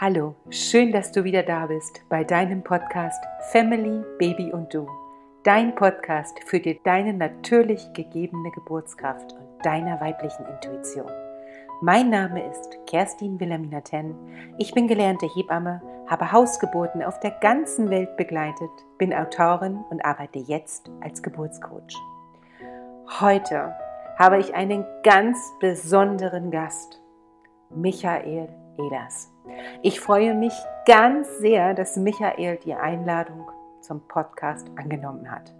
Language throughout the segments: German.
Hallo, schön, dass du wieder da bist bei deinem Podcast Family, Baby und Du. Dein Podcast für dir deine natürlich gegebene Geburtskraft und deiner weiblichen Intuition. Mein Name ist Kerstin Wilhelmina Ten. Ich bin gelernte Hebamme, habe Hausgeburten auf der ganzen Welt begleitet, bin Autorin und arbeite jetzt als Geburtscoach. Heute habe ich einen ganz besonderen Gast, Michael Ehlers. Ich freue mich ganz sehr, dass Michael die Einladung zum Podcast angenommen hat.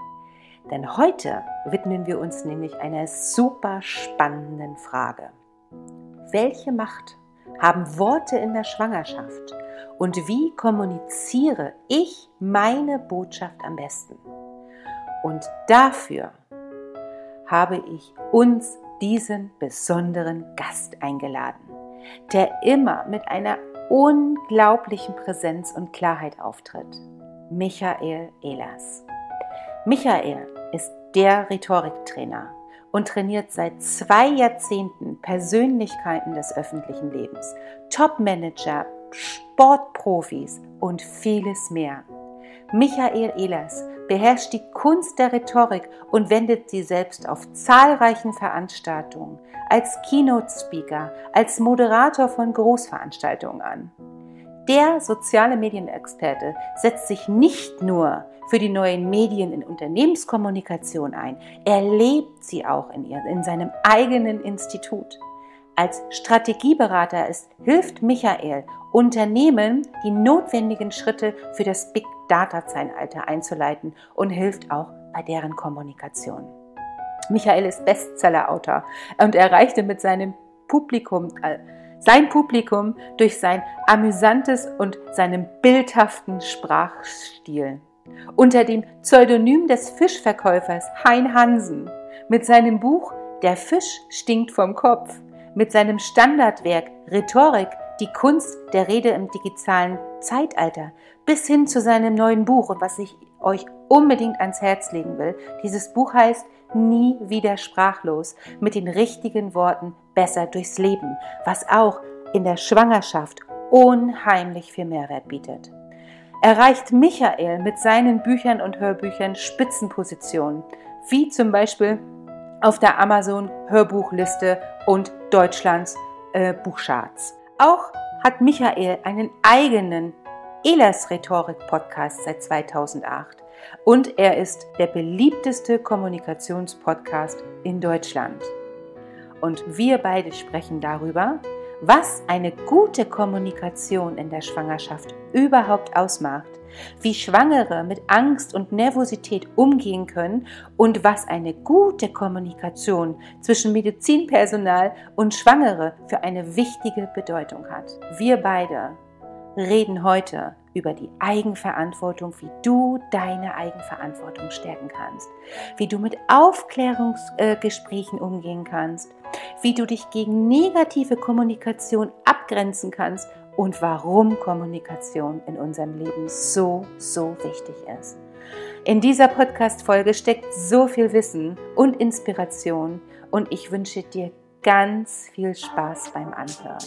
Denn heute widmen wir uns nämlich einer super spannenden Frage. Welche Macht haben Worte in der Schwangerschaft und wie kommuniziere ich meine Botschaft am besten? Und dafür habe ich uns diesen besonderen Gast eingeladen, der immer mit einer unglaublichen Präsenz und Klarheit auftritt. Michael Ehlers. Michael ist der Rhetoriktrainer und trainiert seit zwei Jahrzehnten Persönlichkeiten des öffentlichen Lebens, Topmanager, Sportprofis und vieles mehr. Michael Ehlers beherrscht die Kunst der Rhetorik und wendet sie selbst auf zahlreichen Veranstaltungen, als Keynote-Speaker, als Moderator von Großveranstaltungen an. Der soziale Medienexperte setzt sich nicht nur für die neuen Medien in Unternehmenskommunikation ein, er lebt sie auch in, ihr, in seinem eigenen Institut. Als Strategieberater ist, hilft Michael Unternehmen, die notwendigen Schritte für das Big Data-Zeitalter einzuleiten und hilft auch bei deren Kommunikation. Michael ist Bestseller-Autor und erreichte mit seinem Publikum, äh, sein Publikum durch sein amüsantes und seinem bildhaften Sprachstil. Unter dem Pseudonym des Fischverkäufers Hein Hansen mit seinem Buch Der Fisch stinkt vom Kopf, mit seinem Standardwerk Rhetorik die Kunst der Rede im digitalen Zeitalter bis hin zu seinem neuen Buch und was ich euch unbedingt ans Herz legen will. Dieses Buch heißt Nie wieder sprachlos mit den richtigen Worten besser durchs Leben, was auch in der Schwangerschaft unheimlich viel Mehrwert bietet. Erreicht Michael mit seinen Büchern und Hörbüchern Spitzenpositionen, wie zum Beispiel auf der Amazon Hörbuchliste und Deutschlands äh, Buchcharts. Auch hat Michael einen eigenen Elas Rhetorik Podcast seit 2008 und er ist der beliebteste Kommunikationspodcast in Deutschland. Und wir beide sprechen darüber, was eine gute Kommunikation in der Schwangerschaft überhaupt ausmacht, wie Schwangere mit Angst und Nervosität umgehen können und was eine gute Kommunikation zwischen Medizinpersonal und Schwangere für eine wichtige Bedeutung hat. Wir beide reden heute über die Eigenverantwortung, wie du deine Eigenverantwortung stärken kannst, wie du mit Aufklärungsgesprächen umgehen kannst, wie du dich gegen negative Kommunikation abgrenzen kannst und warum Kommunikation in unserem Leben so, so wichtig ist. In dieser Podcast-Folge steckt so viel Wissen und Inspiration und ich wünsche dir ganz viel Spaß beim Anhören.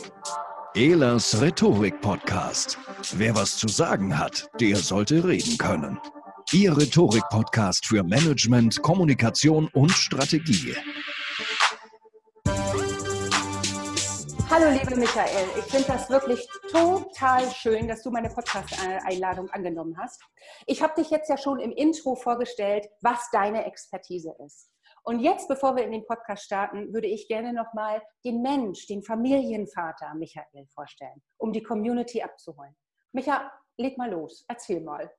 Elas Rhetorik-Podcast. Wer was zu sagen hat, der sollte reden können. Ihr Rhetorik-Podcast für Management, Kommunikation und Strategie. Hallo, liebe Michael. Ich finde das wirklich total schön, dass du meine Podcast-Einladung angenommen hast. Ich habe dich jetzt ja schon im Intro vorgestellt, was deine Expertise ist. Und jetzt, bevor wir in den Podcast starten, würde ich gerne nochmal den Mensch, den Familienvater Michael vorstellen, um die Community abzuholen. Micha, leg mal los, erzähl mal.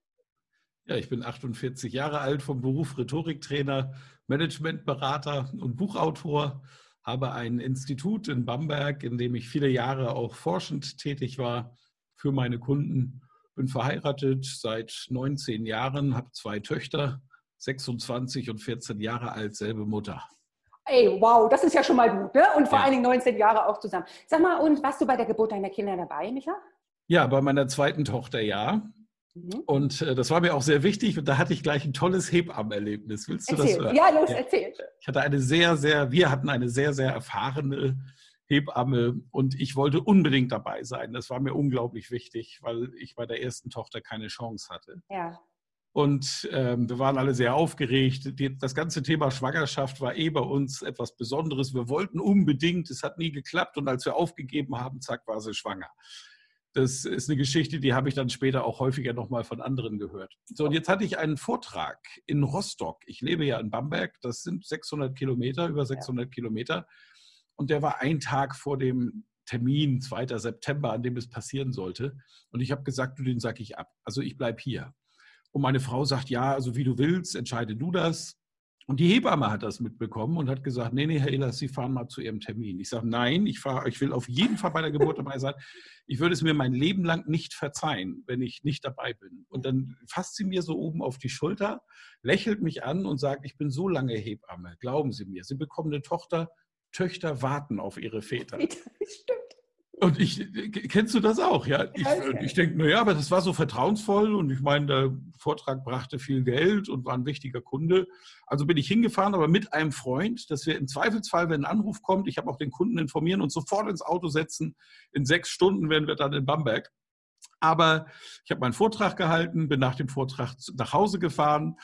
Ja, ich bin 48 Jahre alt, vom Beruf Rhetoriktrainer, Managementberater und Buchautor, habe ein Institut in Bamberg, in dem ich viele Jahre auch forschend tätig war für meine Kunden. Bin verheiratet seit 19 Jahren, habe zwei Töchter 26 und 14 Jahre alt, selbe Mutter. Ey, wow, das ist ja schon mal gut, ne? Und vor ja. allen Dingen 19 Jahre auch zusammen. Sag mal, und warst du bei der Geburt deiner Kinder dabei, Micha? Ja, bei meiner zweiten Tochter ja. Mhm. Und äh, das war mir auch sehr wichtig und da hatte ich gleich ein tolles Hebammenerlebnis. Willst du erzähl. das hören? Ja, los, ja. erzähl. Ich hatte eine sehr, sehr, wir hatten eine sehr, sehr erfahrene Hebamme und ich wollte unbedingt dabei sein. Das war mir unglaublich wichtig, weil ich bei der ersten Tochter keine Chance hatte. Ja. Und ähm, wir waren alle sehr aufgeregt. Die, das ganze Thema Schwangerschaft war eh bei uns etwas Besonderes. Wir wollten unbedingt, es hat nie geklappt. Und als wir aufgegeben haben, zack, war sie schwanger. Das ist eine Geschichte, die habe ich dann später auch häufiger nochmal von anderen gehört. So, und jetzt hatte ich einen Vortrag in Rostock. Ich lebe ja in Bamberg, das sind 600 Kilometer, über 600 ja. Kilometer. Und der war ein Tag vor dem Termin, 2. September, an dem es passieren sollte. Und ich habe gesagt, du, den sag ich ab. Also ich bleibe hier. Und meine Frau sagt, ja, also wie du willst, entscheide du das. Und die Hebamme hat das mitbekommen und hat gesagt, nee, nee, Herr Ehlers, Sie fahren mal zu Ihrem Termin. Ich sage, nein, ich, fahr, ich will auf jeden Fall bei der Geburt dabei sein. Ich würde es mir mein Leben lang nicht verzeihen, wenn ich nicht dabei bin. Und dann fasst sie mir so oben auf die Schulter, lächelt mich an und sagt, ich bin so lange Hebamme, glauben Sie mir. Sie bekommen eine Tochter, Töchter warten auf ihre Väter. Stimmt. Und ich, kennst du das auch? Ja, ich, ich denke, naja, aber das war so vertrauensvoll und ich meine, der Vortrag brachte viel Geld und war ein wichtiger Kunde. Also bin ich hingefahren, aber mit einem Freund, dass wir im Zweifelsfall, wenn ein Anruf kommt, ich habe auch den Kunden informieren und sofort ins Auto setzen. In sechs Stunden wären wir dann in Bamberg. Aber ich habe meinen Vortrag gehalten, bin nach dem Vortrag nach Hause gefahren,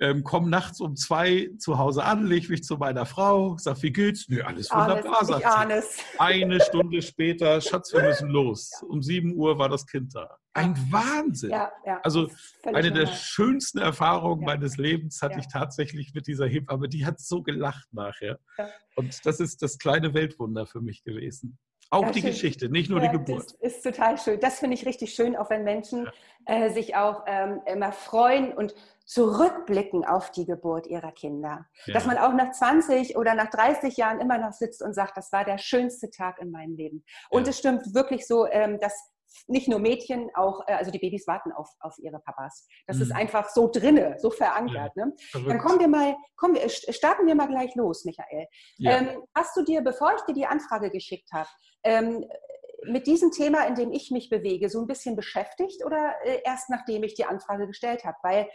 ähm, komme nachts um zwei zu Hause an, lege mich zu meiner Frau, sag, wie geht's? Nö, alles wunderbar, sagt sie. Eine Stunde später, Schatz, wir müssen los. Ja. Um sieben Uhr war das Kind da. Ein Wahnsinn. Ja, ja, also eine der schönsten Erfahrungen meines Lebens hatte ich tatsächlich mit dieser Hebamme. Die hat so gelacht nachher. Und das ist das kleine Weltwunder für mich gewesen. Auch ja, die schön. Geschichte, nicht nur ja, die Geburt. Das ist total schön. Das finde ich richtig schön, auch wenn Menschen ja. äh, sich auch ähm, immer freuen und zurückblicken auf die Geburt ihrer Kinder. Dass man auch nach 20 oder nach 30 Jahren immer noch sitzt und sagt, das war der schönste Tag in meinem Leben. Und es stimmt wirklich so, ähm, dass nicht nur Mädchen, auch, äh, also die Babys warten auf, auf ihre Papas. Das mhm. ist einfach so drinne, so verankert. Ja, ne? Dann kommen wir mal, kommen wir, starten wir mal gleich los, Michael. Ja. Ähm, hast du dir, bevor ich dir die Anfrage geschickt habe, ähm, mit diesem Thema, in dem ich mich bewege, so ein bisschen beschäftigt oder äh, erst nachdem ich die Anfrage gestellt habe? Weil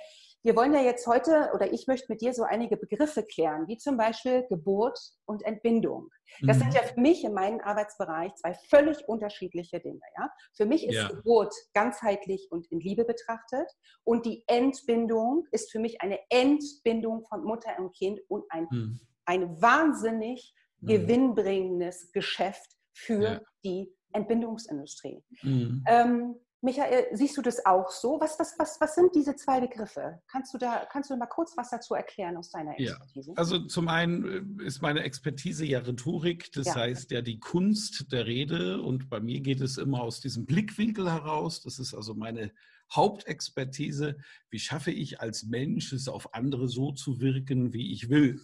wir wollen ja jetzt heute oder ich möchte mit dir so einige Begriffe klären, wie zum Beispiel Geburt und Entbindung. Das mhm. sind ja für mich in meinem Arbeitsbereich zwei völlig unterschiedliche Dinge. Ja? Für mich ist ja. Geburt ganzheitlich und in Liebe betrachtet und die Entbindung ist für mich eine Entbindung von Mutter und Kind und ein, mhm. ein wahnsinnig mhm. gewinnbringendes Geschäft für ja. die Entbindungsindustrie. Mhm. Ähm, Michael, siehst du das auch so? Was, was, was, was sind diese zwei Begriffe? Kannst du da kannst du mal kurz was dazu erklären aus deiner Expertise? Ja, also zum einen äh, ist meine Expertise ja Rhetorik, das ja. heißt ja die Kunst der Rede und bei mir geht es immer aus diesem Blickwinkel heraus. Das ist also meine Hauptexpertise. Wie schaffe ich als Mensch es auf andere so zu wirken, wie ich will?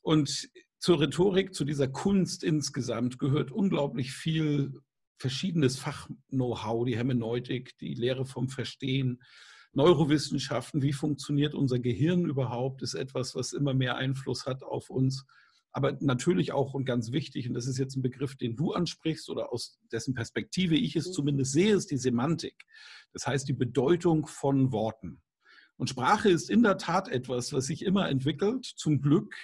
Und zur Rhetorik, zu dieser Kunst insgesamt gehört unglaublich viel verschiedenes Fach-Know-how, die Hermeneutik, die Lehre vom Verstehen, Neurowissenschaften, wie funktioniert unser Gehirn überhaupt, ist etwas, was immer mehr Einfluss hat auf uns. Aber natürlich auch und ganz wichtig, und das ist jetzt ein Begriff, den du ansprichst oder aus dessen Perspektive ich es zumindest sehe, ist die Semantik. Das heißt die Bedeutung von Worten. Und Sprache ist in der Tat etwas, was sich immer entwickelt, zum Glück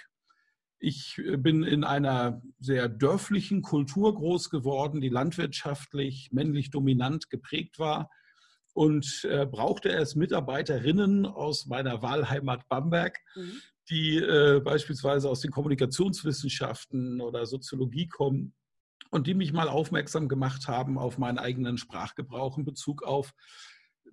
ich äh, bin in einer sehr dörflichen Kultur groß geworden, die landwirtschaftlich, männlich dominant geprägt war und äh, brauchte erst Mitarbeiterinnen aus meiner Wahlheimat Bamberg, mhm. die äh, beispielsweise aus den Kommunikationswissenschaften oder Soziologie kommen und die mich mal aufmerksam gemacht haben auf meinen eigenen Sprachgebrauch in Bezug auf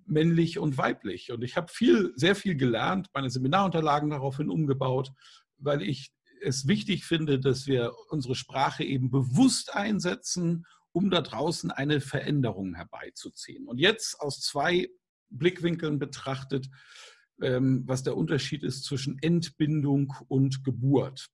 männlich und weiblich. Und ich habe viel, sehr viel gelernt, meine Seminarunterlagen daraufhin umgebaut, weil ich es wichtig finde, dass wir unsere Sprache eben bewusst einsetzen, um da draußen eine Veränderung herbeizuziehen. Und jetzt aus zwei Blickwinkeln betrachtet, ähm, was der Unterschied ist zwischen Entbindung und Geburt.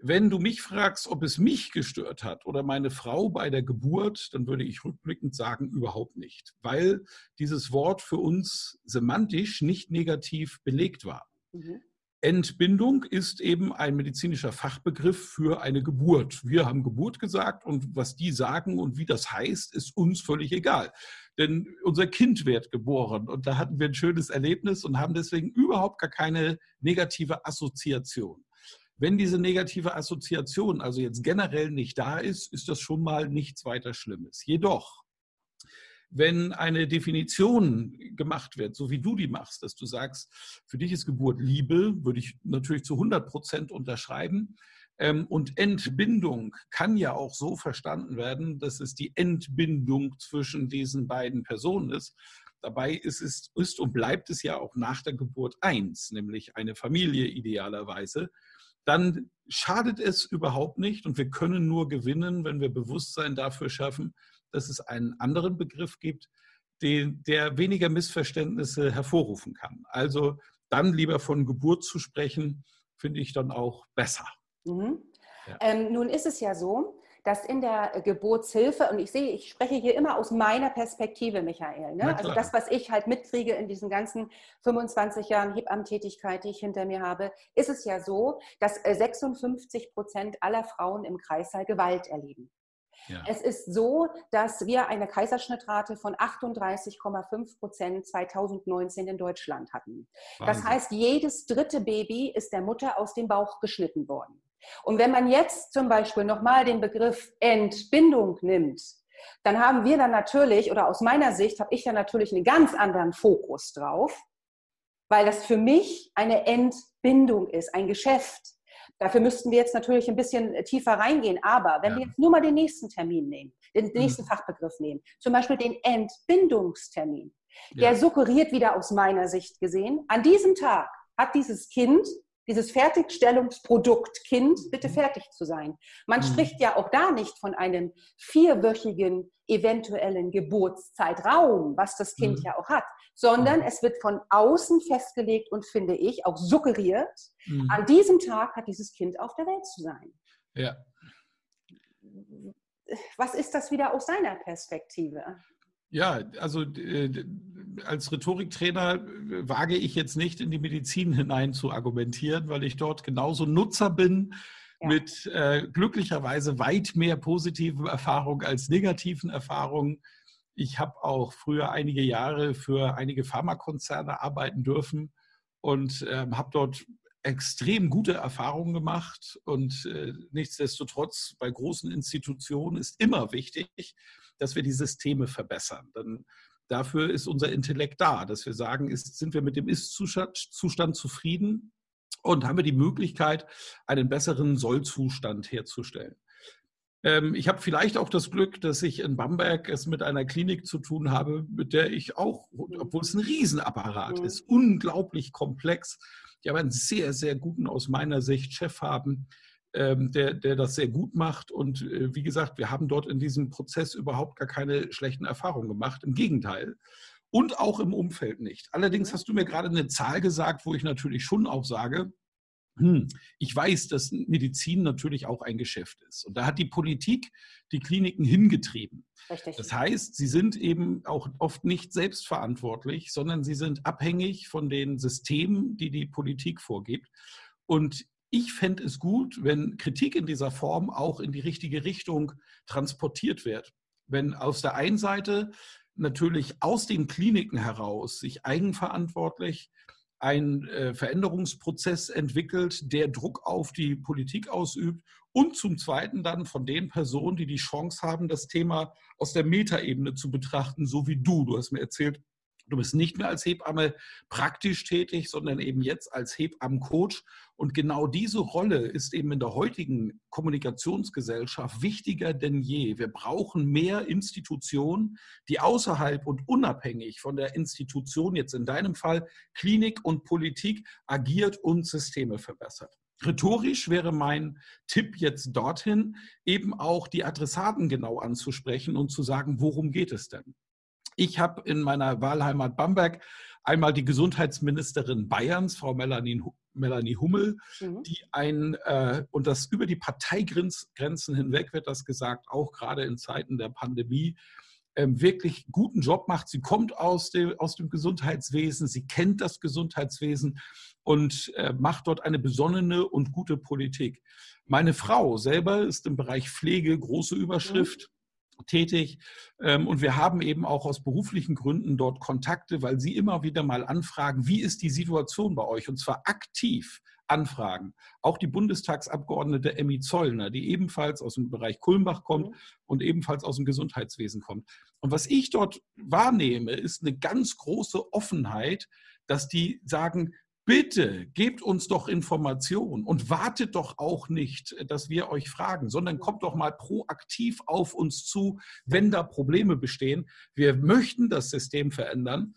Wenn du mich fragst, ob es mich gestört hat oder meine Frau bei der Geburt, dann würde ich rückblickend sagen, überhaupt nicht, weil dieses Wort für uns semantisch nicht negativ belegt war. Mhm. Entbindung ist eben ein medizinischer Fachbegriff für eine Geburt. Wir haben Geburt gesagt und was die sagen und wie das heißt, ist uns völlig egal. Denn unser Kind wird geboren und da hatten wir ein schönes Erlebnis und haben deswegen überhaupt gar keine negative Assoziation. Wenn diese negative Assoziation also jetzt generell nicht da ist, ist das schon mal nichts weiter Schlimmes. Jedoch, wenn eine Definition gemacht wird, so wie du die machst, dass du sagst, für dich ist Geburt Liebe, würde ich natürlich zu 100 Prozent unterschreiben. Ähm, und Entbindung kann ja auch so verstanden werden, dass es die Entbindung zwischen diesen beiden Personen ist. Dabei ist es ist und bleibt es ja auch nach der Geburt eins, nämlich eine Familie idealerweise. Dann schadet es überhaupt nicht und wir können nur gewinnen, wenn wir Bewusstsein dafür schaffen, dass es einen anderen Begriff gibt, den, der weniger Missverständnisse hervorrufen kann. Also dann lieber von Geburt zu sprechen, finde ich dann auch besser. Mhm. Ja. Ähm, nun ist es ja so, dass in der Geburtshilfe, und ich sehe, ich spreche hier immer aus meiner Perspektive, Michael, ne? also das, was ich halt mitkriege in diesen ganzen 25 Jahren Hebammentätigkeit, die ich hinter mir habe, ist es ja so, dass 56 äh, Prozent aller Frauen im Kreißsaal Gewalt erleben. Ja. Es ist so, dass wir eine Kaiserschnittrate von 38,5 Prozent 2019 in Deutschland hatten. Wahnsinn. Das heißt, jedes dritte Baby ist der Mutter aus dem Bauch geschnitten worden. Und wenn man jetzt zum Beispiel nochmal den Begriff Entbindung nimmt, dann haben wir dann natürlich, oder aus meiner Sicht habe ich dann natürlich einen ganz anderen Fokus drauf, weil das für mich eine Entbindung ist, ein Geschäft. Dafür müssten wir jetzt natürlich ein bisschen tiefer reingehen. Aber wenn ja. wir jetzt nur mal den nächsten Termin nehmen, den mhm. nächsten mhm. Fachbegriff nehmen, zum Beispiel den Entbindungstermin, der ja. suggeriert wieder aus meiner Sicht gesehen, an diesem Tag hat dieses Kind dieses Fertigstellungsprodukt Kind bitte mhm. fertig zu sein. Man mhm. spricht ja auch da nicht von einem vierwöchigen eventuellen Geburtszeitraum, was das Kind mhm. ja auch hat, sondern mhm. es wird von außen festgelegt und finde ich auch suggeriert, mhm. an diesem Tag hat dieses Kind auf der Welt zu sein. Ja. Was ist das wieder aus seiner Perspektive? Ja, also äh, als Rhetoriktrainer äh, wage ich jetzt nicht in die Medizin hinein zu argumentieren, weil ich dort genauso Nutzer bin ja. mit äh, glücklicherweise weit mehr positiven Erfahrungen als negativen Erfahrungen. Ich habe auch früher einige Jahre für einige Pharmakonzerne arbeiten dürfen und äh, habe dort extrem gute Erfahrungen gemacht. Und äh, nichtsdestotrotz bei großen Institutionen ist immer wichtig, dass wir die Systeme verbessern. Dann dafür ist unser Intellekt da, dass wir sagen, ist, sind wir mit dem Ist-Zustand zufrieden und haben wir die Möglichkeit, einen besseren Soll-Zustand herzustellen. Ähm, ich habe vielleicht auch das Glück, dass ich in Bamberg es mit einer Klinik zu tun habe, mit der ich auch, obwohl es ein Riesenapparat mhm. ist, unglaublich komplex, die aber einen sehr, sehr guten aus meiner Sicht Chef haben, ähm, der, der das sehr gut macht. Und äh, wie gesagt, wir haben dort in diesem Prozess überhaupt gar keine schlechten Erfahrungen gemacht. Im Gegenteil. Und auch im Umfeld nicht. Allerdings hast du mir gerade eine Zahl gesagt, wo ich natürlich schon auch sage, hm, ich weiß, dass Medizin natürlich auch ein Geschäft ist. Und da hat die Politik die Kliniken hingetrieben. Richtig. Das heißt, sie sind eben auch oft nicht selbstverantwortlich, sondern sie sind abhängig von den Systemen, die die Politik vorgibt. Und ich fände es gut, wenn Kritik in dieser Form auch in die richtige Richtung transportiert wird. Wenn aus der einen Seite natürlich aus den Kliniken heraus sich eigenverantwortlich ein äh, Veränderungsprozess entwickelt, der Druck auf die Politik ausübt und zum Zweiten dann von den Personen, die die Chance haben, das Thema aus der Metaebene zu betrachten, so wie du. Du hast mir erzählt, Du bist nicht mehr als Hebamme praktisch tätig, sondern eben jetzt als Hebammencoach. Und genau diese Rolle ist eben in der heutigen Kommunikationsgesellschaft wichtiger denn je. Wir brauchen mehr Institutionen, die außerhalb und unabhängig von der Institution, jetzt in deinem Fall Klinik und Politik, agiert und Systeme verbessert. Rhetorisch wäre mein Tipp jetzt dorthin, eben auch die Adressaten genau anzusprechen und zu sagen, worum geht es denn? Ich habe in meiner Wahlheimat Bamberg einmal die Gesundheitsministerin Bayerns, Frau Melanie, Melanie Hummel, mhm. die ein, äh, und das über die Parteigrenzen hinweg wird das gesagt, auch gerade in Zeiten der Pandemie, ähm, wirklich guten Job macht. Sie kommt aus dem, aus dem Gesundheitswesen, sie kennt das Gesundheitswesen und äh, macht dort eine besonnene und gute Politik. Meine Frau selber ist im Bereich Pflege große Überschrift. Mhm tätig. Ähm, und wir haben eben auch aus beruflichen Gründen dort Kontakte, weil sie immer wieder mal anfragen, wie ist die Situation bei euch? Und zwar aktiv anfragen. Auch die Bundestagsabgeordnete Emmy Zollner, die ebenfalls aus dem Bereich Kulmbach kommt mhm. und ebenfalls aus dem Gesundheitswesen kommt. Und was ich dort wahrnehme, ist eine ganz große Offenheit, dass die sagen, bitte gebt uns doch Informationen und wartet doch auch nicht, dass wir euch fragen, sondern kommt doch mal proaktiv auf uns zu, wenn da Probleme bestehen. Wir möchten das System verändern.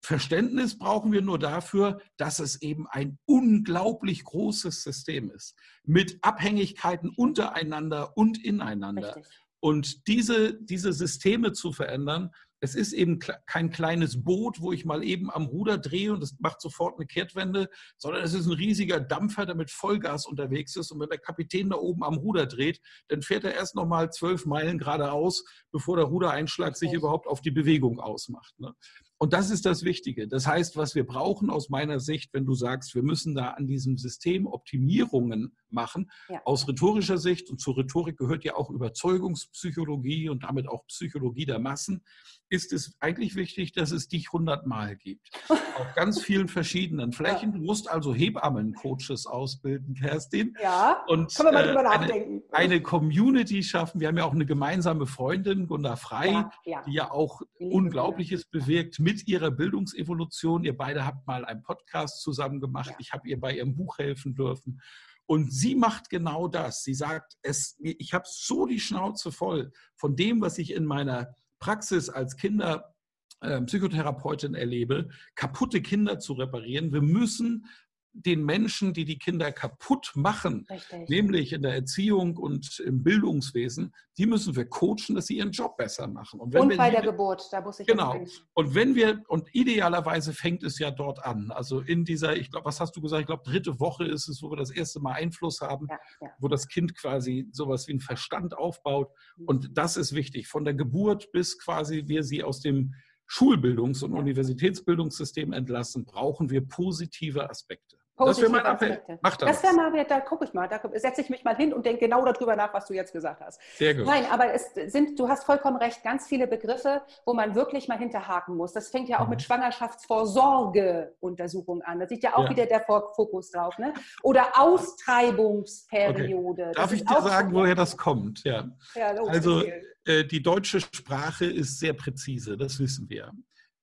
Verständnis brauchen wir nur dafür, dass es eben ein unglaublich großes System ist, mit Abhängigkeiten untereinander und ineinander. Richtig. Und diese, diese Systeme zu verändern, es ist eben kein kleines Boot, wo ich mal eben am Ruder drehe und es macht sofort eine Kehrtwende, sondern es ist ein riesiger Dampfer, der mit Vollgas unterwegs ist. Und wenn der Kapitän da oben am Ruder dreht, dann fährt er erst noch mal zwölf Meilen geradeaus, bevor der Rudereinschlag sich überhaupt auf die Bewegung ausmacht. Ne? Und das ist das Wichtige. Das heißt, was wir brauchen aus meiner Sicht, wenn du sagst, wir müssen da an diesem System Optimierungen machen, ja. aus rhetorischer Sicht, und zur Rhetorik gehört ja auch Überzeugungspsychologie und damit auch Psychologie der Massen, ist es eigentlich wichtig, dass es dich hundertmal gibt. Auf ganz vielen verschiedenen Flächen. Du musst also Hebammencoaches ausbilden, Kerstin. Ja, und, können wir mal drüber äh, nachdenken. Eine, eine, Community schaffen. Wir haben ja auch eine gemeinsame Freundin, Gunda Frei, ja, ja. die ja auch Unglaubliches bewirkt mit ihrer Bildungsevolution. Ihr beide habt mal einen Podcast zusammen gemacht. Ja. Ich habe ihr bei ihrem Buch helfen dürfen. Und sie macht genau das. Sie sagt, es, ich habe so die Schnauze voll von dem, was ich in meiner Praxis als Kinderpsychotherapeutin ähm, erlebe, kaputte Kinder zu reparieren. Wir müssen den Menschen, die die Kinder kaputt machen, Richtig. nämlich in der Erziehung und im Bildungswesen, die müssen wir coachen, dass sie ihren Job besser machen. Und, und bei der Geburt, da muss ich genau. Und wenn wir und idealerweise fängt es ja dort an, also in dieser, ich glaube, was hast du gesagt? Ich glaube, dritte Woche ist es, wo wir das erste Mal Einfluss haben, ja, ja. wo das Kind quasi sowas wie einen Verstand aufbaut. Mhm. Und das ist wichtig, von der Geburt bis quasi wir sie aus dem Schulbildungs- und Universitätsbildungssystem entlassen, brauchen wir positive Aspekte. Das wäre mein Appell. Mach das. Das wäre mal, da gucke ich mal, da setze ich mich mal hin und denke genau darüber nach, was du jetzt gesagt hast. Sehr gut. Nein, aber es sind, du hast vollkommen recht, ganz viele Begriffe, wo man wirklich mal hinterhaken muss. Das fängt ja auch mhm. mit Schwangerschaftsvorsorgeuntersuchung an. Da sieht ja auch ja. wieder der Fokus drauf. Ne? Oder Austreibungsperiode. Okay. Darf ich dir sagen, woher das kommt? Ja. ja also äh, die deutsche Sprache ist sehr präzise, das wissen wir.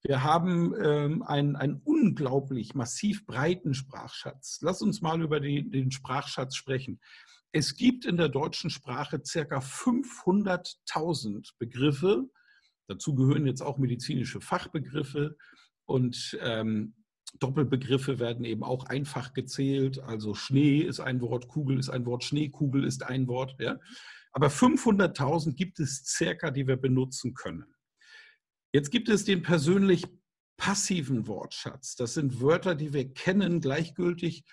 Wir haben ähm, einen, einen unglaublich massiv breiten Sprachschatz. Lass uns mal über die, den Sprachschatz sprechen. Es gibt in der deutschen Sprache circa 500.000 Begriffe. Dazu gehören jetzt auch medizinische Fachbegriffe und ähm, Doppelbegriffe werden eben auch einfach gezählt. Also Schnee ist ein Wort, Kugel ist ein Wort, Schneekugel ist ein Wort. Ja? Aber 500.000 gibt es circa, die wir benutzen können. Jetzt gibt es den persönlich passiven Wortschatz. Das sind Wörter, die wir kennen, gleichgültig,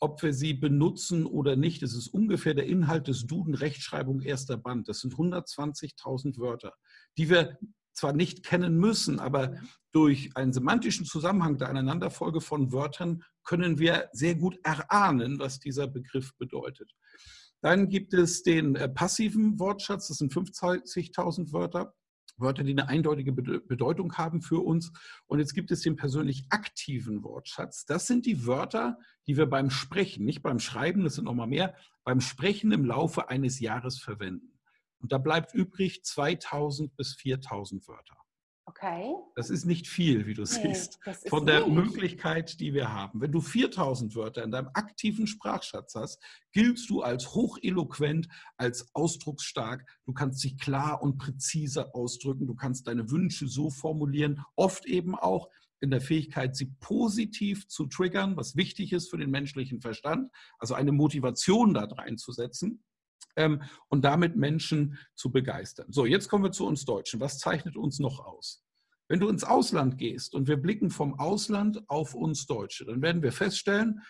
ob wir sie benutzen oder nicht. Es ist ungefähr der Inhalt des Duden Rechtschreibung erster Band. Das sind 120.000 Wörter, die wir zwar nicht kennen müssen, aber durch einen semantischen Zusammenhang der Aneinanderfolge von Wörtern können wir sehr gut erahnen, was dieser Begriff bedeutet. Dann gibt es den äh, passiven Wortschatz, das sind 50.000 Wörter. Wörter, die eine eindeutige Bedeutung haben für uns. Und jetzt gibt es den persönlich aktiven Wortschatz. Das sind die Wörter, die wir beim Sprechen, nicht beim Schreiben, das sind nochmal mehr, beim Sprechen im Laufe eines Jahres verwenden. Und da bleibt übrig 2000 bis 4000 Wörter. Okay. Das ist nicht viel, wie du nee, siehst, von der nicht. Möglichkeit, die wir haben. Wenn du 4000 Wörter in deinem aktiven Sprachschatz hast, giltst du als hocheloquent, als ausdrucksstark. Du kannst dich klar und präzise ausdrücken. Du kannst deine Wünsche so formulieren, oft eben auch in der Fähigkeit, sie positiv zu triggern, was wichtig ist für den menschlichen Verstand, also eine Motivation da reinzusetzen ähm, und damit Menschen zu begeistern. So, jetzt kommen wir zu uns Deutschen. Was zeichnet uns noch aus? Wenn du ins Ausland gehst und wir blicken vom Ausland auf uns Deutsche, dann werden wir feststellen,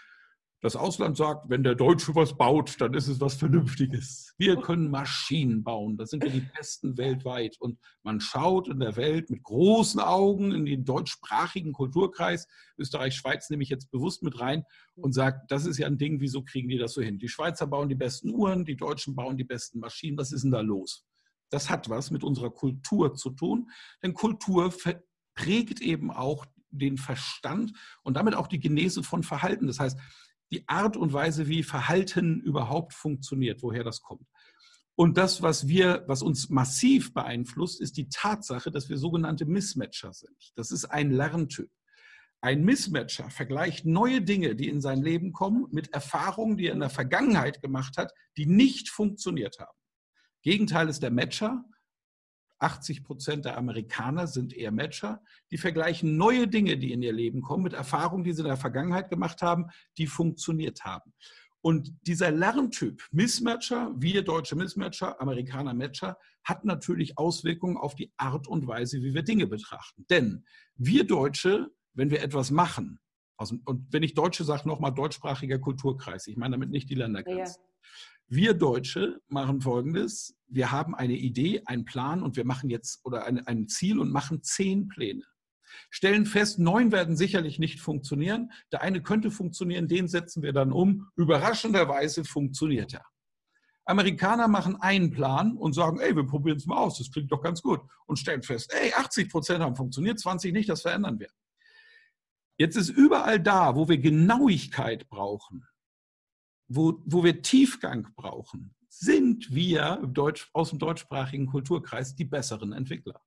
das Ausland sagt, wenn der Deutsche was baut, dann ist es was Vernünftiges. Wir können Maschinen bauen, da sind wir die Besten weltweit. Und man schaut in der Welt mit großen Augen in den deutschsprachigen Kulturkreis, Österreich, Schweiz nehme ich jetzt bewusst mit rein und sagt, das ist ja ein Ding, wieso kriegen die das so hin? Die Schweizer bauen die besten Uhren, die Deutschen bauen die besten Maschinen, was ist denn da los? Das hat was mit unserer Kultur zu tun, denn Kultur prägt eben auch den Verstand und damit auch die Genese von Verhalten. Das heißt, die Art und Weise, wie Verhalten überhaupt funktioniert, woher das kommt. Und das, was wir, was uns massiv beeinflusst, ist die Tatsache, dass wir sogenannte Mismatcher sind. Das ist ein Lerntyp. Ein Mismatcher vergleicht neue Dinge, die in sein Leben kommen, mit Erfahrungen, die er in der Vergangenheit gemacht hat, die nicht funktioniert haben. Gegenteil ist der Matcher. 80 Prozent der Amerikaner sind eher Matcher. Die vergleichen neue Dinge, die in ihr Leben kommen, mit Erfahrungen, die sie in der Vergangenheit gemacht haben, die funktioniert haben. Und dieser Lerntyp, Mismatcher, wir deutsche Mismatcher, Amerikaner Matcher, hat natürlich Auswirkungen auf die Art und Weise, wie wir Dinge betrachten. Denn wir Deutsche, wenn wir etwas machen, und wenn ich Deutsche sage, nochmal deutschsprachiger Kulturkreis, ich meine damit nicht die Ländergrenzen. Ja. Wir Deutsche machen Folgendes, wir haben eine Idee, einen Plan und wir machen jetzt, oder ein, ein Ziel und machen zehn Pläne stellen fest, neun werden sicherlich nicht funktionieren. Der eine könnte funktionieren, den setzen wir dann um. Überraschenderweise funktioniert er. Amerikaner machen einen Plan und sagen, ey, wir probieren es mal aus, das klingt doch ganz gut. Und stellen fest, ey, 80 Prozent haben funktioniert, 20 nicht, das verändern wir. Jetzt ist überall da, wo wir Genauigkeit brauchen, wo, wo wir Tiefgang brauchen, sind wir Deutsch, aus dem deutschsprachigen Kulturkreis die besseren Entwickler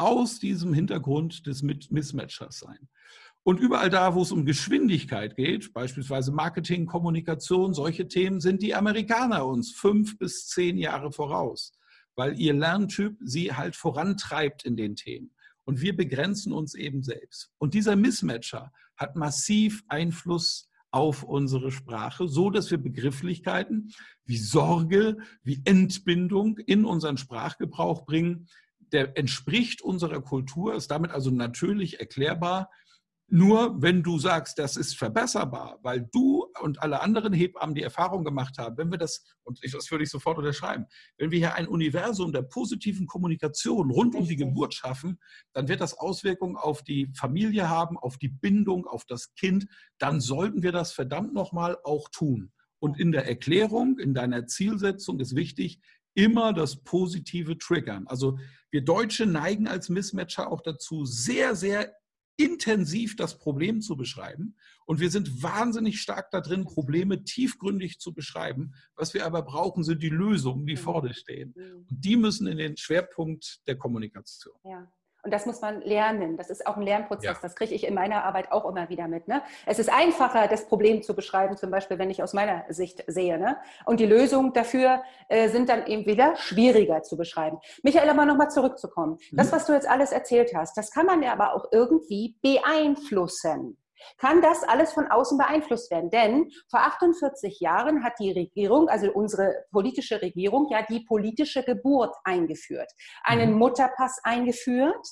aus diesem Hintergrund des Mismatchers sein. Und überall da, wo es um Geschwindigkeit geht, beispielsweise Marketing, Kommunikation, solche Themen, sind die Amerikaner uns fünf bis zehn Jahre voraus, weil ihr Lerntyp sie halt vorantreibt in den Themen. Und wir begrenzen uns eben selbst. Und dieser Mismatcher hat massiv Einfluss auf unsere Sprache, so dass wir Begrifflichkeiten wie Sorge, wie Entbindung in unseren Sprachgebrauch bringen, der entspricht unserer Kultur, ist damit also natürlich erklärbar. Nur wenn du sagst, das ist verbesserbar, weil du und alle anderen Hebammen die Erfahrung gemacht haben, wenn wir das, und das würde ich sofort unterschreiben, wenn wir hier ein Universum der positiven Kommunikation rund um die Geburt schaffen, dann wird das Auswirkungen auf die Familie haben, auf die Bindung, auf das Kind. Dann sollten wir das verdammt nochmal auch tun. Und in der Erklärung, in deiner Zielsetzung ist wichtig, immer das Positive triggern. Also wir Deutsche neigen als Mismatcher auch dazu, sehr, sehr intensiv das Problem zu beschreiben. Und wir sind wahnsinnig stark da drin, Probleme tiefgründig zu beschreiben. Was wir aber brauchen, sind die Lösungen, die mhm. vorne stehen. Mhm. Und die müssen in den Schwerpunkt der Kommunikation. Ja. Und das muss man lernen. Das ist auch ein Lernprozess. Ja. Das kriege ich in meiner Arbeit auch immer wieder mit. Ne? Es ist einfacher, das Problem zu beschreiben, zum Beispiel, wenn ich aus meiner Sicht sehe. Ne? Und die Lösungen dafür äh, sind dann eben wieder schwieriger zu beschreiben. Michael, aber nochmal zurückzukommen. Mhm. Das, was du jetzt alles erzählt hast, das kann man ja aber auch irgendwie beeinflussen kann das alles von außen beeinflusst werden. Denn vor 48 Jahren hat die Regierung, also unsere politische Regierung, ja die politische Geburt eingeführt, einen mhm. Mutterpass eingeführt,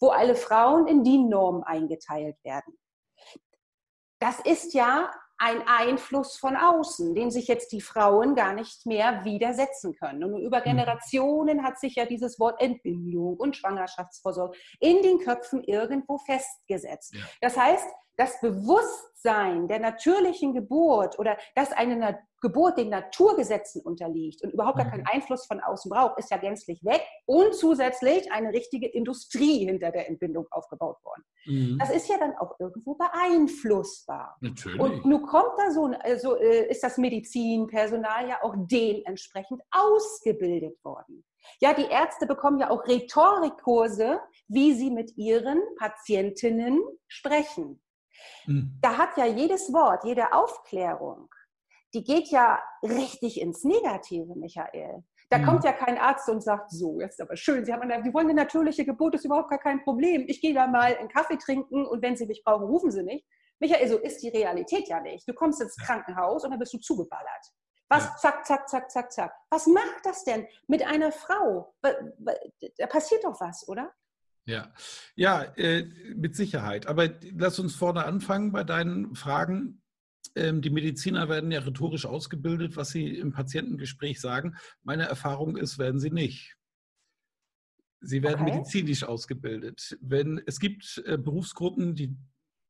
wo alle Frauen in die Norm eingeteilt werden. Das ist ja ein Einfluss von außen, den sich jetzt die Frauen gar nicht mehr widersetzen können. Und über mhm. Generationen hat sich ja dieses Wort Entbindung und Schwangerschaftsvorsorge in den Köpfen irgendwo festgesetzt. Ja. Das heißt, das Bewusstsein der natürlichen Geburt oder dass eine Geburt den Naturgesetzen unterliegt und überhaupt gar keinen mhm. Einfluss von außen braucht, ist ja gänzlich weg und zusätzlich eine richtige Industrie hinter der Entbindung aufgebaut worden. Mhm. Das ist ja dann auch irgendwo beeinflussbar. Natürlich. Und nun kommt da so, so äh, ist das Medizinpersonal ja auch dementsprechend ausgebildet worden. Ja, die Ärzte bekommen ja auch Rhetorikkurse, wie sie mit ihren Patientinnen sprechen. Mhm. Da hat ja jedes Wort, jede Aufklärung, die geht ja richtig ins Negative, Michael. Da mhm. kommt ja kein Arzt und sagt, so, jetzt aber schön, Sie, haben eine, Sie wollen eine natürliche Geburt, ist überhaupt gar kein Problem. Ich gehe da mal einen Kaffee trinken und wenn Sie mich brauchen, rufen Sie mich. Michael, so ist die Realität ja nicht. Du kommst ins Krankenhaus und dann bist du zugeballert. Was, zack, zack, zack, zack, zack. Was macht das denn mit einer Frau? Da passiert doch was, oder? Ja, ja, äh, mit Sicherheit. Aber lass uns vorne anfangen bei deinen Fragen. Ähm, die Mediziner werden ja rhetorisch ausgebildet, was sie im Patientengespräch sagen. Meine Erfahrung ist, werden sie nicht. Sie werden okay. medizinisch ausgebildet. Wenn, es gibt äh, Berufsgruppen, die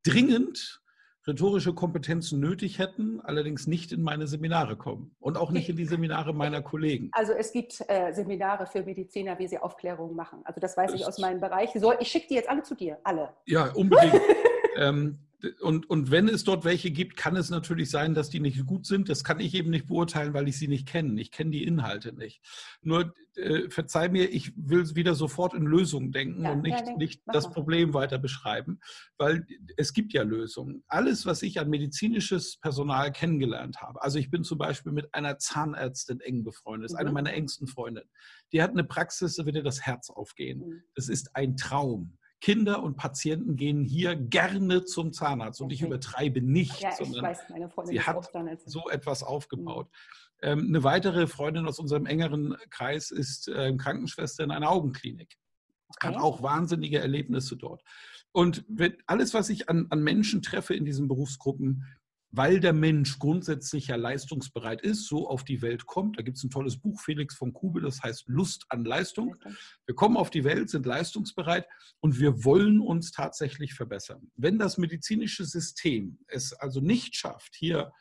dringend rhetorische Kompetenzen nötig hätten, allerdings nicht in meine Seminare kommen und auch nicht in die Seminare meiner Kollegen. Also es gibt äh, Seminare für Mediziner, wie sie Aufklärung machen. Also das weiß das ich aus meinem Bereich. So, ich schicke die jetzt alle zu dir, alle. Ja, unbedingt. ähm, und, und wenn es dort welche gibt, kann es natürlich sein, dass die nicht gut sind. Das kann ich eben nicht beurteilen, weil ich sie nicht kenne. Ich kenne die Inhalte nicht. Nur äh, verzeih mir, ich will wieder sofort in Lösungen denken ja, und nicht, ja, nicht das mal. Problem weiter beschreiben, weil es gibt ja Lösungen. Alles, was ich an medizinisches Personal kennengelernt habe, also ich bin zum Beispiel mit einer Zahnärztin eng befreundet, mhm. eine meiner engsten Freundinnen. Die hat eine Praxis, da wird dir das Herz aufgehen. Mhm. Das ist ein Traum. Kinder und Patienten gehen hier gerne zum Zahnarzt. Und ich übertreibe nicht, ja, sondern weiß, sie hat so etwas aufgebaut. Mhm. Ähm, eine weitere Freundin aus unserem engeren Kreis ist äh, Krankenschwester in einer Augenklinik. Okay. Hat auch wahnsinnige Erlebnisse dort. Und alles, was ich an, an Menschen treffe in diesen Berufsgruppen, weil der Mensch grundsätzlich ja leistungsbereit ist, so auf die Welt kommt. Da gibt es ein tolles Buch, Felix von Kube, das heißt Lust an Leistung. Wir kommen auf die Welt, sind leistungsbereit und wir wollen uns tatsächlich verbessern. Wenn das medizinische System es also nicht schafft, hier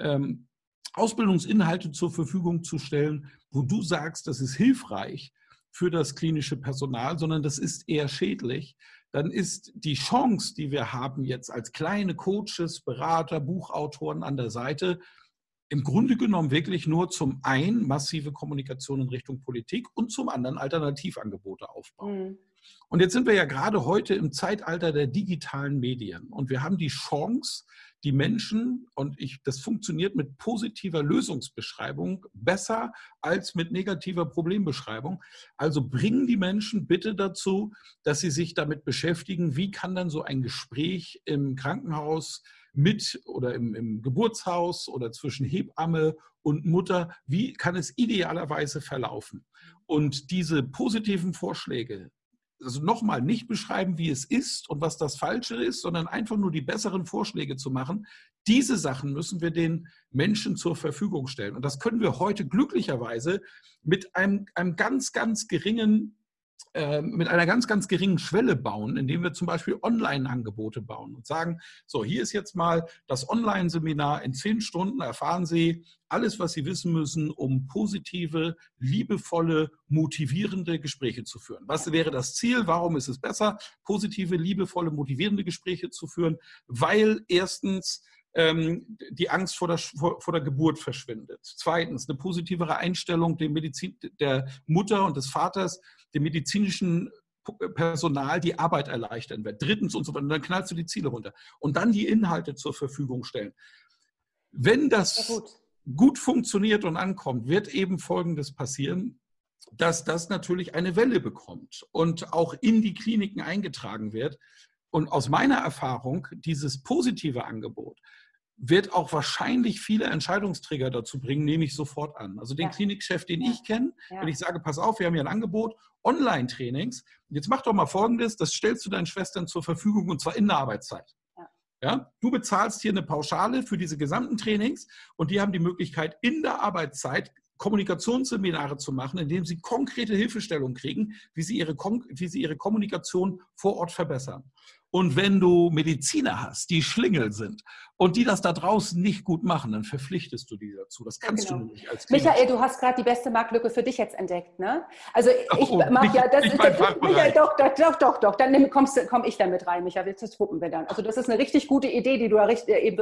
ähm, Ausbildungsinhalte zur Verfügung zu stellen, wo du sagst, das ist hilfreich für das klinische Personal, sondern das ist eher schädlich, dann ist die Chance, die wir haben jetzt als kleine Coaches, Berater, Buchautoren an der Seite, im Grunde genommen wirklich nur zum einen massive Kommunikation in Richtung Politik und zum anderen Alternativangebote aufbauen. Mhm. Und jetzt sind wir ja gerade heute im Zeitalter der digitalen Medien und wir haben die Chance, die Menschen, und ich, das funktioniert mit positiver Lösungsbeschreibung besser als mit negativer Problembeschreibung. Also bringen die Menschen bitte dazu, dass sie sich damit beschäftigen, wie kann dann so ein Gespräch im Krankenhaus mit oder im, im Geburtshaus oder zwischen Hebamme und Mutter, wie kann es idealerweise verlaufen? Und diese positiven Vorschläge, also nochmal nicht beschreiben, wie es ist und was das Falsche ist, sondern einfach nur die besseren Vorschläge zu machen. Diese Sachen müssen wir den Menschen zur Verfügung stellen. Und das können wir heute glücklicherweise mit einem, einem ganz, ganz geringen mit einer ganz, ganz geringen Schwelle bauen, indem wir zum Beispiel Online-Angebote bauen und sagen, so, hier ist jetzt mal das Online-Seminar. In zehn Stunden erfahren Sie alles, was Sie wissen müssen, um positive, liebevolle, motivierende Gespräche zu führen. Was wäre das Ziel? Warum ist es besser, positive, liebevolle, motivierende Gespräche zu führen? Weil erstens die Angst vor der, vor, vor der, Geburt verschwindet. Zweitens, eine positivere Einstellung der, Medizin, der Mutter und des Vaters, dem medizinischen Personal die Arbeit erleichtern wird. Drittens und so weiter. Und dann knallst du die Ziele runter. Und dann die Inhalte zur Verfügung stellen. Wenn das gut. gut funktioniert und ankommt, wird eben Folgendes passieren dass das natürlich eine Welle bekommt und auch in die Kliniken eingetragen wird. Und aus meiner Erfahrung, dieses positive Angebot wird auch wahrscheinlich viele Entscheidungsträger dazu bringen, nehme ich sofort an. Also den ja. Klinikchef, den ja. ich kenne, ja. wenn ich sage, pass auf, wir haben hier ein Angebot, Online-Trainings, jetzt mach doch mal Folgendes, das stellst du deinen Schwestern zur Verfügung und zwar in der Arbeitszeit. Ja, du bezahlst hier eine Pauschale für diese gesamten Trainings und die haben die Möglichkeit, in der Arbeitszeit Kommunikationsseminare zu machen, indem sie konkrete Hilfestellung kriegen, wie sie ihre, wie sie ihre Kommunikation vor Ort verbessern. Und wenn du Mediziner hast, die Schlingel sind und die das da draußen nicht gut machen, dann verpflichtest du die dazu. Das kannst ja, genau. du nicht als Klinik. Michael, du hast gerade die beste Marktlücke für dich jetzt entdeckt, ne? Also ich oh, mache ja das. Ist, das Michael, doch, doch, doch, doch, doch. Dann kommst, komm ich damit rein, Michael. Das gucken wir dann. Also das ist eine richtig gute Idee, die du da richtig. Äh, äh,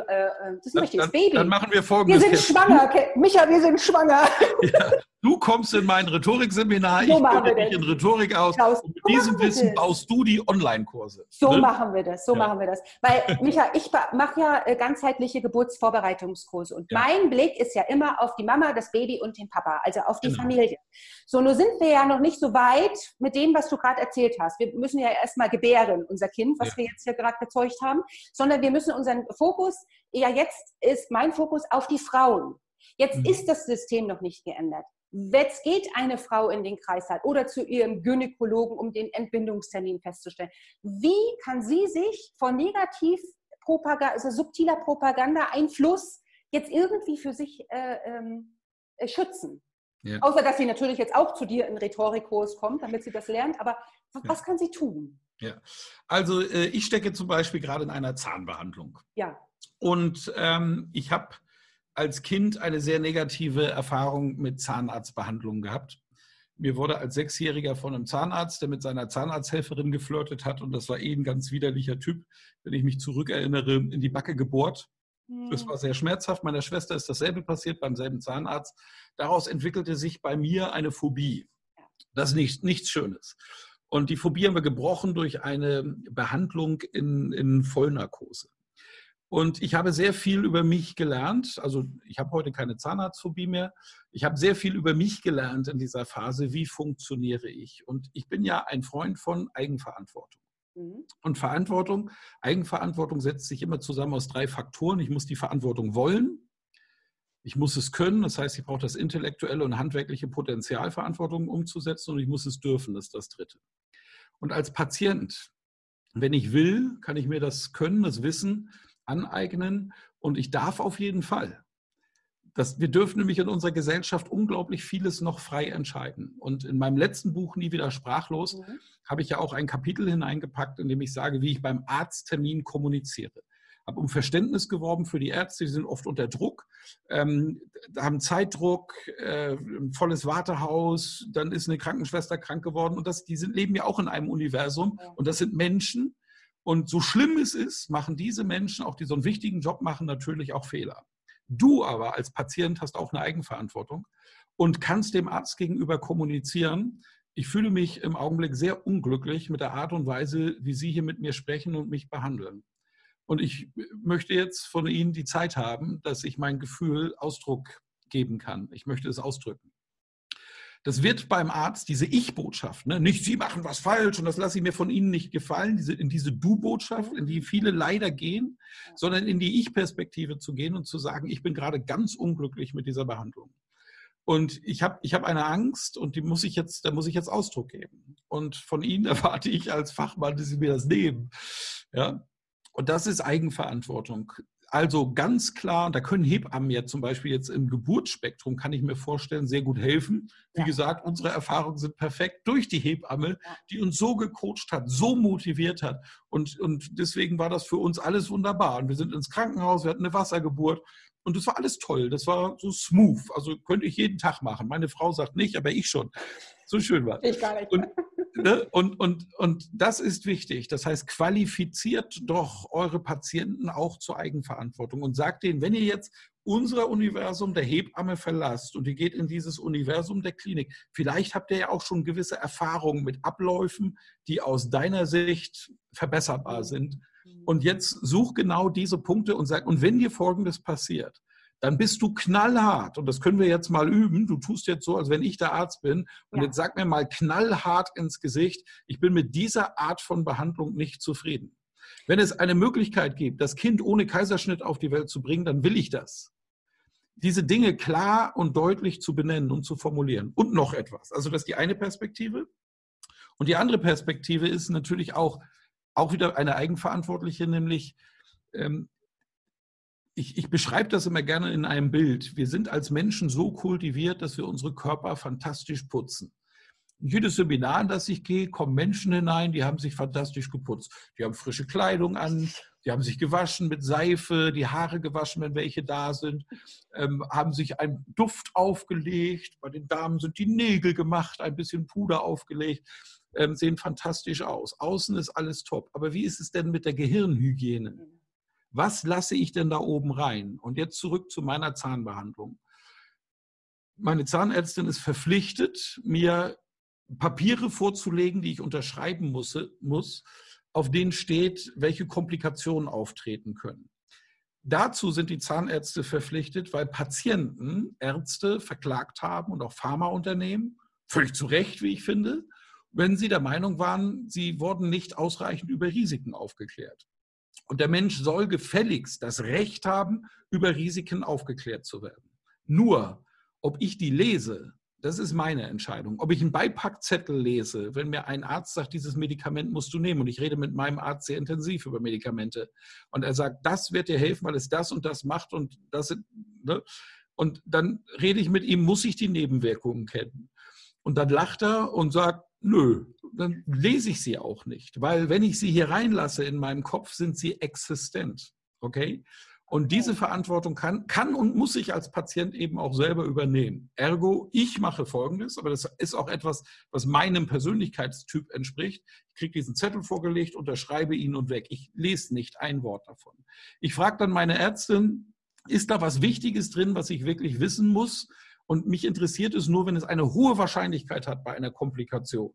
das ist ein richtiges Baby. Dann machen wir folgendes. Wir sind schwanger, Michael, wir sind schwanger. Ja. Du kommst in mein Rhetorikseminar, so ich bilde dich in Rhetorik aus. Klaus, und mit diesem Wissen baust du die Online-Kurse. So ne? machen wir das, so ja. machen wir das. Weil, Micha, ich mache ja äh, ganzheitliche Geburtsvorbereitungskurse und ja. mein Blick ist ja immer auf die Mama, das Baby und den Papa, also auf die genau. Familie. So, nur sind wir ja noch nicht so weit mit dem, was du gerade erzählt hast. Wir müssen ja erstmal gebären, unser Kind, was ja. wir jetzt hier gerade gezeugt haben, sondern wir müssen unseren Fokus, ja jetzt ist mein Fokus auf die Frauen. Jetzt mhm. ist das System noch nicht geändert. Jetzt geht eine Frau in den Kreißsaal oder zu ihrem Gynäkologen, um den Entbindungstermin festzustellen. Wie kann sie sich von negativ Propaganda, also subtiler Propaganda-Einfluss jetzt irgendwie für sich äh, ähm, äh, schützen? Ja. Außer dass sie natürlich jetzt auch zu dir in Rhetorikkurs kommt, damit sie das lernt. Aber was ja. kann sie tun? Ja, also äh, ich stecke zum Beispiel gerade in einer Zahnbehandlung. Ja. Und ähm, ich habe als Kind eine sehr negative Erfahrung mit Zahnarztbehandlungen gehabt. Mir wurde als Sechsjähriger von einem Zahnarzt, der mit seiner Zahnarzthelferin geflirtet hat, und das war eh ein ganz widerlicher Typ, wenn ich mich zurückerinnere, in die Backe gebohrt. Das hm. war sehr schmerzhaft. Meiner Schwester ist dasselbe passiert beim selben Zahnarzt. Daraus entwickelte sich bei mir eine Phobie. Das ist nicht, nichts Schönes. Und die Phobie haben wir gebrochen durch eine Behandlung in, in Vollnarkose. Und ich habe sehr viel über mich gelernt. Also ich habe heute keine Zahnarztphobie mehr. Ich habe sehr viel über mich gelernt in dieser Phase. Wie funktioniere ich? Und ich bin ja ein Freund von Eigenverantwortung. Mhm. Und Verantwortung, Eigenverantwortung setzt sich immer zusammen aus drei Faktoren. Ich muss die Verantwortung wollen. Ich muss es können. Das heißt, ich brauche das intellektuelle und handwerkliche Potenzial, Verantwortung umzusetzen. Und ich muss es dürfen. Das ist das Dritte. Und als Patient, wenn ich will, kann ich mir das Können, das Wissen aneignen und ich darf auf jeden Fall. Das, wir dürfen nämlich in unserer Gesellschaft unglaublich vieles noch frei entscheiden. Und in meinem letzten Buch Nie wieder sprachlos mhm. habe ich ja auch ein Kapitel hineingepackt, in dem ich sage, wie ich beim Arzttermin kommuniziere. Habe um Verständnis geworben für die Ärzte, die sind oft unter Druck, ähm, haben Zeitdruck, äh, ein volles Wartehaus, dann ist eine Krankenschwester krank geworden und das, die sind, leben ja auch in einem Universum und das sind Menschen, und so schlimm es ist, machen diese Menschen, auch die so einen wichtigen Job machen, natürlich auch Fehler. Du aber als Patient hast auch eine Eigenverantwortung und kannst dem Arzt gegenüber kommunizieren. Ich fühle mich im Augenblick sehr unglücklich mit der Art und Weise, wie Sie hier mit mir sprechen und mich behandeln. Und ich möchte jetzt von Ihnen die Zeit haben, dass ich mein Gefühl Ausdruck geben kann. Ich möchte es ausdrücken. Das wird beim Arzt diese Ich-Botschaft, ne? nicht Sie machen was falsch und das lasse ich mir von Ihnen nicht gefallen, diese, in diese Du-Botschaft, in die viele leider gehen, sondern in die Ich-Perspektive zu gehen und zu sagen, ich bin gerade ganz unglücklich mit dieser Behandlung. Und ich habe ich hab eine Angst und die muss ich jetzt, da muss ich jetzt Ausdruck geben. Und von Ihnen erwarte ich als Fachmann, dass Sie mir das nehmen. Ja? Und das ist Eigenverantwortung. Also ganz klar, da können Hebammen ja zum Beispiel jetzt im Geburtsspektrum, kann ich mir vorstellen, sehr gut helfen. Wie ja. gesagt, unsere Erfahrungen sind perfekt durch die Hebamme, die uns so gecoacht hat, so motiviert hat. Und, und deswegen war das für uns alles wunderbar. Und wir sind ins Krankenhaus, wir hatten eine Wassergeburt. Und das war alles toll. Das war so smooth. Also könnte ich jeden Tag machen. Meine Frau sagt nicht, aber ich schon. So schön war. Ich gar nicht. Und, ne? und, und, und das ist wichtig. Das heißt, qualifiziert doch eure Patienten auch zur Eigenverantwortung und sagt denen, wenn ihr jetzt unser Universum der Hebamme verlasst und ihr geht in dieses Universum der Klinik, vielleicht habt ihr ja auch schon gewisse Erfahrungen mit Abläufen, die aus deiner Sicht verbesserbar sind. Mhm. Und jetzt such genau diese Punkte und sag, und wenn dir Folgendes passiert, dann bist du knallhart. Und das können wir jetzt mal üben. Du tust jetzt so, als wenn ich der Arzt bin. Und ja. jetzt sag mir mal knallhart ins Gesicht, ich bin mit dieser Art von Behandlung nicht zufrieden. Wenn es eine Möglichkeit gibt, das Kind ohne Kaiserschnitt auf die Welt zu bringen, dann will ich das. Diese Dinge klar und deutlich zu benennen und zu formulieren. Und noch etwas. Also das ist die eine Perspektive. Und die andere Perspektive ist natürlich auch, auch wieder eine eigenverantwortliche, nämlich ähm, ich, ich beschreibe das immer gerne in einem Bild. Wir sind als Menschen so kultiviert, dass wir unsere Körper fantastisch putzen. In jedes Seminar, in das ich gehe, kommen Menschen hinein, die haben sich fantastisch geputzt. Die haben frische Kleidung an, die haben sich gewaschen mit Seife, die Haare gewaschen, wenn welche da sind, ähm, haben sich einen Duft aufgelegt. Bei den Damen sind die Nägel gemacht, ein bisschen Puder aufgelegt, ähm, sehen fantastisch aus. Außen ist alles top. Aber wie ist es denn mit der Gehirnhygiene? Was lasse ich denn da oben rein? Und jetzt zurück zu meiner Zahnbehandlung. Meine Zahnärztin ist verpflichtet, mir Papiere vorzulegen, die ich unterschreiben muss, muss auf denen steht, welche Komplikationen auftreten können. Dazu sind die Zahnärzte verpflichtet, weil Patienten Ärzte verklagt haben und auch Pharmaunternehmen, völlig zu Recht, wie ich finde, wenn sie der Meinung waren, sie wurden nicht ausreichend über Risiken aufgeklärt. Und der Mensch soll gefälligst das Recht haben, über Risiken aufgeklärt zu werden. Nur, ob ich die lese, das ist meine Entscheidung. Ob ich einen Beipackzettel lese, wenn mir ein Arzt sagt, dieses Medikament musst du nehmen, und ich rede mit meinem Arzt sehr intensiv über Medikamente, und er sagt, das wird dir helfen, weil es das und das macht und das, ne? und dann rede ich mit ihm, muss ich die Nebenwirkungen kennen? Und dann lacht er und sagt, nö, dann lese ich sie auch nicht, weil wenn ich sie hier reinlasse in meinem Kopf, sind sie existent. Okay? Und diese Verantwortung kann, kann und muss ich als Patient eben auch selber übernehmen. Ergo, ich mache Folgendes, aber das ist auch etwas, was meinem Persönlichkeitstyp entspricht. Ich kriege diesen Zettel vorgelegt, unterschreibe ihn und weg. Ich lese nicht ein Wort davon. Ich frage dann meine Ärztin, ist da was Wichtiges drin, was ich wirklich wissen muss? Und mich interessiert es nur, wenn es eine hohe Wahrscheinlichkeit hat bei einer Komplikation.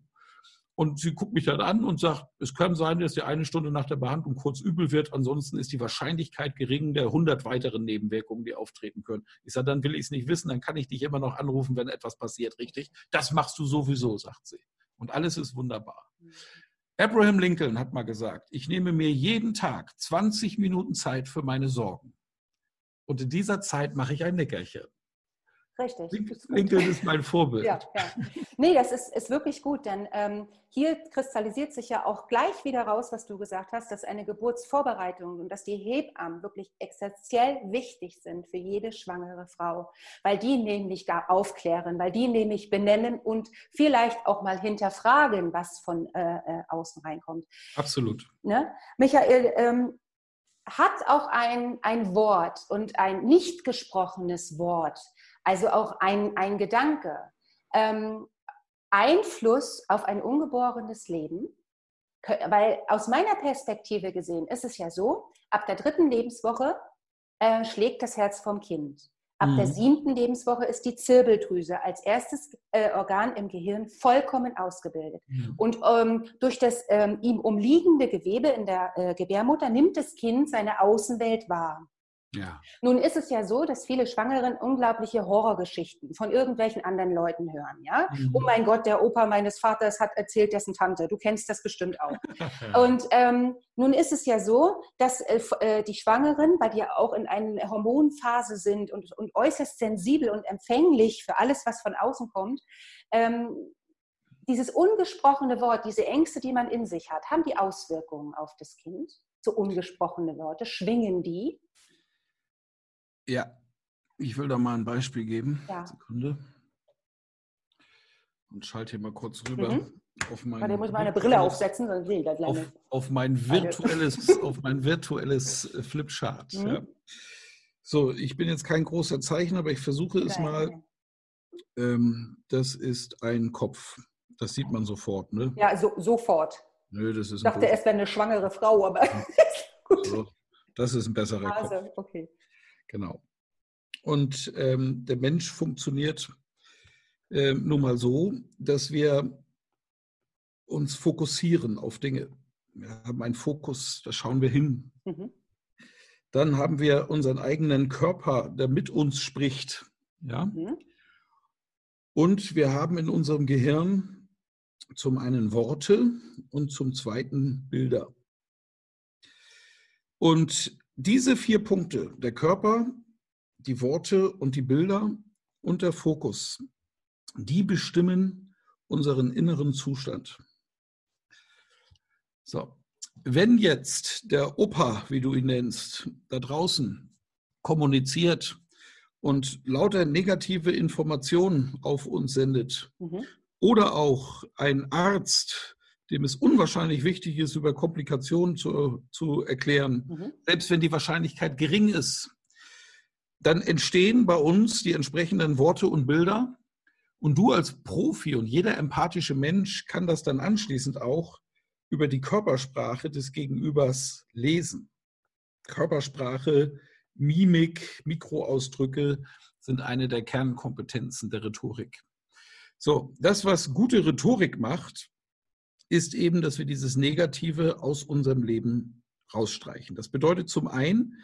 Und sie guckt mich dann an und sagt, es kann sein, dass die eine Stunde nach der Behandlung kurz übel wird. Ansonsten ist die Wahrscheinlichkeit gering der 100 weiteren Nebenwirkungen, die auftreten können. Ich sage, dann will ich es nicht wissen, dann kann ich dich immer noch anrufen, wenn etwas passiert, richtig? Das machst du sowieso, sagt sie. Und alles ist wunderbar. Abraham Lincoln hat mal gesagt, ich nehme mir jeden Tag 20 Minuten Zeit für meine Sorgen. Und in dieser Zeit mache ich ein Nickerchen. Richtig. Lincoln ist mein Vorbild. Ja, ja. Nee, das ist, ist wirklich gut, denn ähm, hier kristallisiert sich ja auch gleich wieder raus, was du gesagt hast, dass eine Geburtsvorbereitung und dass die Hebammen wirklich essentiell wichtig sind für jede schwangere Frau, weil die nämlich da aufklären, weil die nämlich benennen und vielleicht auch mal hinterfragen, was von äh, äh außen reinkommt. Absolut. Ne? Michael, ähm, hat auch ein, ein Wort und ein nicht gesprochenes Wort also auch ein, ein Gedanke. Ähm, Einfluss auf ein ungeborenes Leben, weil aus meiner Perspektive gesehen ist es ja so, ab der dritten Lebenswoche äh, schlägt das Herz vom Kind. Ab mhm. der siebten Lebenswoche ist die Zirbeldrüse als erstes äh, Organ im Gehirn vollkommen ausgebildet. Mhm. Und ähm, durch das ähm, ihm umliegende Gewebe in der äh, Gebärmutter nimmt das Kind seine Außenwelt wahr. Ja. Nun ist es ja so, dass viele Schwangeren unglaubliche Horrorgeschichten von irgendwelchen anderen Leuten hören. Ja? Mhm. Oh mein Gott, der Opa meines Vaters hat erzählt, dessen Tante. Du kennst das bestimmt auch. und ähm, nun ist es ja so, dass äh, äh, die Schwangeren, weil die ja auch in einer Hormonphase sind und, und äußerst sensibel und empfänglich für alles, was von außen kommt, ähm, dieses ungesprochene Wort, diese Ängste, die man in sich hat, haben die Auswirkungen auf das Kind? So ungesprochene Worte, schwingen die? Ja, ich will da mal ein Beispiel geben. Ja. Sekunde. Und schalte hier mal kurz rüber. Mhm. Auf mein Warte, ich muss meine Brille aufsetzen, sonst sehe ich das auf, auf mein virtuelles, auf mein virtuelles Flipchart. Mhm. Ja. So, ich bin jetzt kein großer Zeichner, aber ich versuche es mal. Ähm, das ist ein Kopf. Das sieht man sofort, ne? Ja, so, sofort. Nö, das ist ich dachte erst, wäre eine schwangere Frau, aber gut. So, das ist ein besserer also, Kopf. Okay. Genau. Und ähm, der Mensch funktioniert äh, nun mal so, dass wir uns fokussieren auf Dinge. Wir haben einen Fokus, da schauen wir hin. Mhm. Dann haben wir unseren eigenen Körper, der mit uns spricht. Ja? Mhm. Und wir haben in unserem Gehirn zum einen Worte und zum zweiten Bilder. Und diese vier Punkte, der Körper, die Worte und die Bilder und der Fokus, die bestimmen unseren inneren Zustand. So, wenn jetzt der Opa, wie du ihn nennst, da draußen kommuniziert und lauter negative Informationen auf uns sendet, mhm. oder auch ein Arzt, dem es unwahrscheinlich wichtig ist, über Komplikationen zu, zu erklären, mhm. selbst wenn die Wahrscheinlichkeit gering ist, dann entstehen bei uns die entsprechenden Worte und Bilder. Und du als Profi und jeder empathische Mensch kann das dann anschließend auch über die Körpersprache des Gegenübers lesen. Körpersprache, Mimik, Mikroausdrücke sind eine der Kernkompetenzen der Rhetorik. So, das, was gute Rhetorik macht, ist eben, dass wir dieses Negative aus unserem Leben rausstreichen. Das bedeutet zum einen,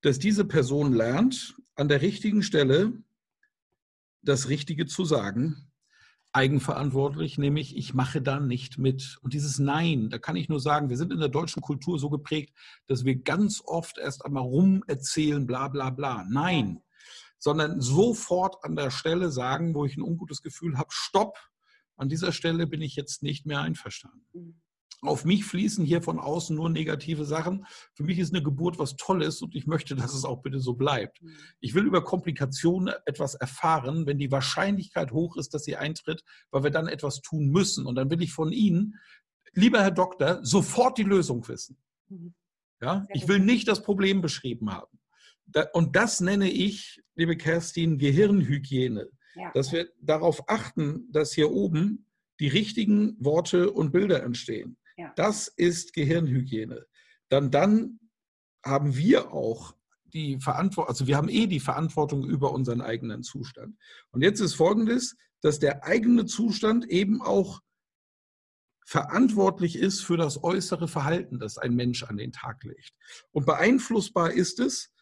dass diese Person lernt, an der richtigen Stelle das Richtige zu sagen, eigenverantwortlich, nämlich ich mache da nicht mit. Und dieses Nein, da kann ich nur sagen, wir sind in der deutschen Kultur so geprägt, dass wir ganz oft erst einmal rum erzählen, bla bla bla. Nein, sondern sofort an der Stelle sagen, wo ich ein ungutes Gefühl habe, stopp, an dieser Stelle bin ich jetzt nicht mehr einverstanden. Mhm. Auf mich fließen hier von außen nur negative Sachen. Für mich ist eine Geburt was Tolles und ich möchte, dass es auch bitte so bleibt. Mhm. Ich will über Komplikationen etwas erfahren, wenn die Wahrscheinlichkeit hoch ist, dass sie eintritt, weil wir dann etwas tun müssen. Und dann will ich von Ihnen, lieber Herr Doktor, sofort die Lösung wissen. Mhm. Ja, ich will nicht das Problem beschrieben haben. und das nenne ich, liebe Kerstin, Gehirnhygiene. Ja. Dass wir darauf achten, dass hier oben die richtigen Worte und Bilder entstehen. Ja. Das ist Gehirnhygiene. Dann, dann haben wir auch die Verantwortung, also wir haben eh die Verantwortung über unseren eigenen Zustand. Und jetzt ist Folgendes, dass der eigene Zustand eben auch verantwortlich ist für das äußere Verhalten, das ein Mensch an den Tag legt. Und beeinflussbar ist es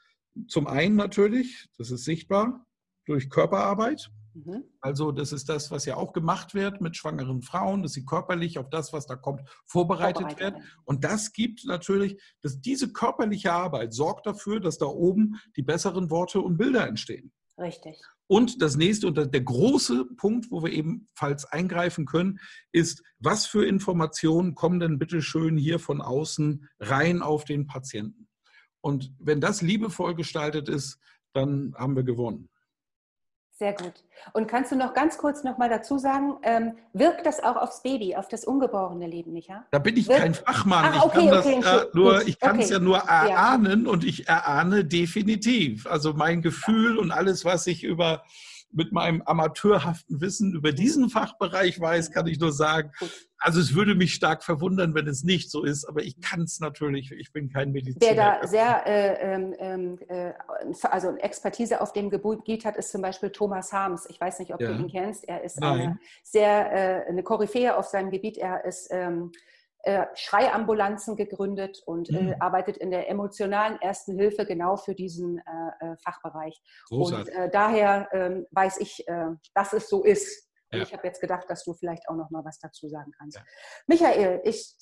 zum einen natürlich, das ist sichtbar, durch Körperarbeit. Mhm. Also das ist das, was ja auch gemacht wird mit schwangeren Frauen, dass sie körperlich auf das, was da kommt, vorbereitet, vorbereitet werden. Und das gibt natürlich, dass diese körperliche Arbeit sorgt dafür, dass da oben die besseren Worte und Bilder entstehen. Richtig. Und das nächste und der große Punkt, wo wir ebenfalls eingreifen können, ist, was für Informationen kommen denn bitte schön hier von außen rein auf den Patienten? Und wenn das liebevoll gestaltet ist, dann haben wir gewonnen. Sehr gut. Und kannst du noch ganz kurz noch mal dazu sagen, ähm, wirkt das auch aufs Baby, auf das ungeborene Leben, Micha? Da bin ich wirkt? kein Fachmann. Ach, okay, ich kann okay, das, äh, nur, ich kann okay. es ja nur erahnen ja. und ich erahne definitiv. Also mein Gefühl ja. und alles, was ich über mit meinem amateurhaften Wissen über diesen Fachbereich weiß, kann ich nur sagen, also es würde mich stark verwundern, wenn es nicht so ist, aber ich kann es natürlich, ich bin kein Mediziner. Wer da sehr, äh, ähm, ähm, äh, also Expertise auf dem Gebiet hat, ist zum Beispiel Thomas Harms. Ich weiß nicht, ob ja. du ihn kennst. Er ist eine sehr, äh, eine Koryphäe auf seinem Gebiet. Er ist ähm, äh, Schreiambulanzen gegründet und äh, mhm. arbeitet in der emotionalen Ersten Hilfe genau für diesen äh, äh Fachbereich. Großartig. Und daher ähm, weiß ich, dass es so ist. Und ja. ich habe jetzt gedacht, dass du vielleicht auch noch mal was dazu sagen kannst. Ja. Michael, ich,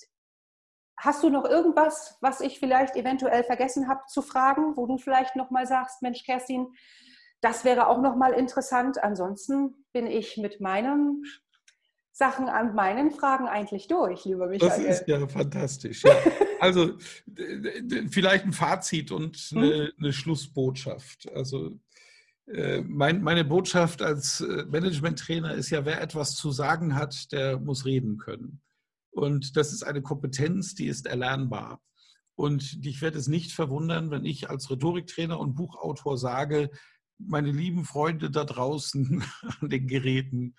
hast du noch irgendwas, was ich vielleicht eventuell vergessen habe zu fragen, wo du vielleicht noch mal sagst, Mensch, Kerstin, das wäre auch noch mal interessant. Ansonsten bin ich mit meinem Sachen an meinen Fragen eigentlich durch, lieber Michael. Das ist ja fantastisch. Ja. Also vielleicht ein Fazit und hm? eine, eine Schlussbotschaft. Also mein, meine Botschaft als äh, Management-Trainer ist ja, wer etwas zu sagen hat, der muss reden können. Und das ist eine Kompetenz, die ist erlernbar. Und ich werde es nicht verwundern, wenn ich als Rhetoriktrainer und Buchautor sage, meine lieben Freunde da draußen an den Geräten,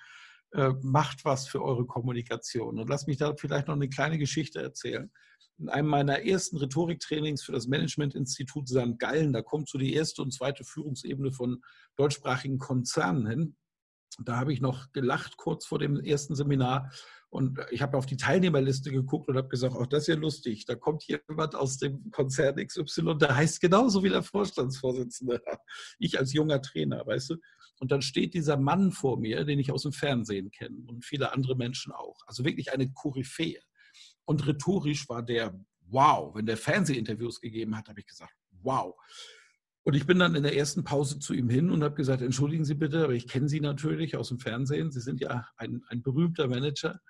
äh, macht was für eure Kommunikation. Und lass mich da vielleicht noch eine kleine Geschichte erzählen. In einem meiner ersten Rhetoriktrainings für das Managementinstitut St. Gallen, da kommt so die erste und zweite Führungsebene von deutschsprachigen Konzernen hin. Da habe ich noch gelacht kurz vor dem ersten Seminar und ich habe auf die Teilnehmerliste geguckt und habe gesagt, auch das ist ja lustig. Da kommt jemand aus dem Konzern XY, der heißt genauso wie der Vorstandsvorsitzende. Ich als junger Trainer, weißt du? Und dann steht dieser Mann vor mir, den ich aus dem Fernsehen kenne und viele andere Menschen auch. Also wirklich eine Koryphäe. Und rhetorisch war der wow. Wenn der Fernsehinterviews gegeben hat, habe ich gesagt, wow. Und ich bin dann in der ersten Pause zu ihm hin und habe gesagt, entschuldigen Sie bitte, aber ich kenne Sie natürlich aus dem Fernsehen. Sie sind ja ein, ein berühmter Manager.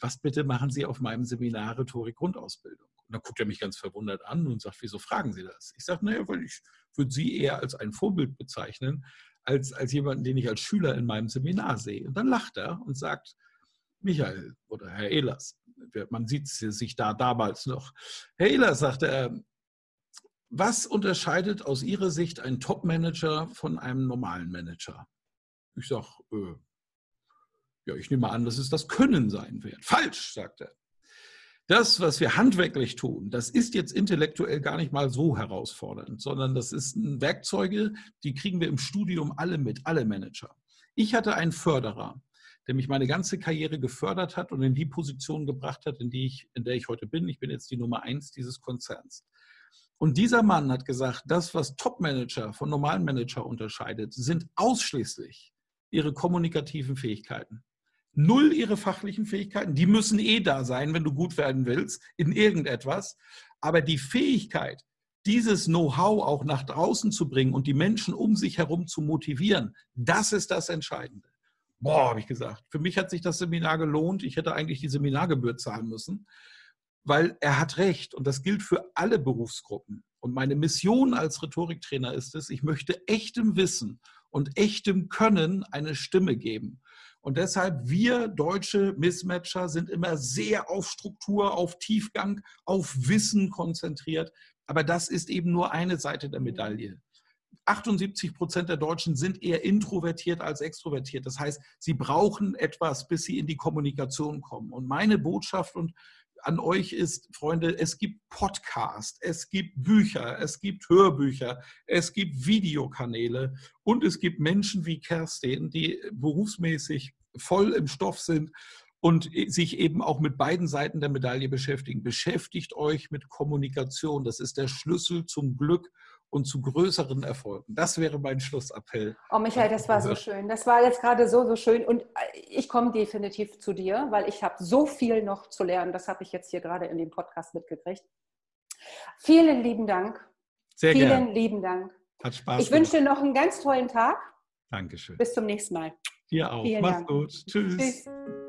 Was bitte machen Sie auf meinem Seminar Rhetorik Grundausbildung? Und dann guckt er mich ganz verwundert an und sagt, wieso fragen Sie das? Ich sage, naja, weil ich würde Sie eher als ein Vorbild bezeichnen, als, als jemanden, den ich als Schüler in meinem Seminar sehe. Und dann lacht er und sagt, Michael oder Herr Ehlers, man sieht sich da damals noch. Ehlers, sagte er, was unterscheidet aus Ihrer Sicht einen Top-Manager von einem normalen Manager? Ich sage, äh, ja, ich nehme an, dass es das Können sein wird. Falsch, sagt er. Das, was wir handwerklich tun, das ist jetzt intellektuell gar nicht mal so herausfordernd, sondern das ist Werkzeuge, die kriegen wir im Studium alle mit, alle Manager. Ich hatte einen Förderer, der mich meine ganze Karriere gefördert hat und in die Position gebracht hat, in, die ich, in der ich heute bin. Ich bin jetzt die Nummer eins dieses Konzerns. Und dieser Mann hat gesagt, das, was Top-Manager von normalen Manager unterscheidet, sind ausschließlich ihre kommunikativen Fähigkeiten null ihre fachlichen Fähigkeiten. Die müssen eh da sein, wenn du gut werden willst in irgendetwas. Aber die Fähigkeit, dieses Know-how auch nach draußen zu bringen und die Menschen um sich herum zu motivieren, das ist das Entscheidende. Boah, habe ich gesagt. Für mich hat sich das Seminar gelohnt. Ich hätte eigentlich die Seminargebühr zahlen müssen, weil er hat recht. Und das gilt für alle Berufsgruppen. Und meine Mission als Rhetoriktrainer ist es, ich möchte echtem Wissen und echtem Können eine Stimme geben. Und deshalb, wir deutsche Mismatcher sind immer sehr auf Struktur, auf Tiefgang, auf Wissen konzentriert. Aber das ist eben nur eine Seite der Medaille. 78 Prozent der Deutschen sind eher introvertiert als extrovertiert. Das heißt, sie brauchen etwas, bis sie in die Kommunikation kommen. Und meine Botschaft und an euch ist, Freunde, es gibt Podcasts, es gibt Bücher, es gibt Hörbücher, es gibt Videokanäle und es gibt Menschen wie Kerstin, die berufsmäßig voll im Stoff sind und sich eben auch mit beiden Seiten der Medaille beschäftigen. Beschäftigt euch mit Kommunikation. Das ist der Schlüssel zum Glück und zu größeren Erfolgen. Das wäre mein Schlussappell. Oh, Michael, das war so schön. Das war jetzt gerade so, so schön. Und äh, ich komme definitiv zu dir, weil ich habe so viel noch zu lernen. Das habe ich jetzt hier gerade in dem Podcast mitgekriegt. Vielen lieben Dank. Sehr Vielen gern. lieben Dank. Hat Spaß Ich wünsche dir noch einen ganz tollen Tag. Dankeschön. Bis zum nächsten Mal. Dir auch. Vielen Mach's Dank. gut. Tschüss. Tschüss.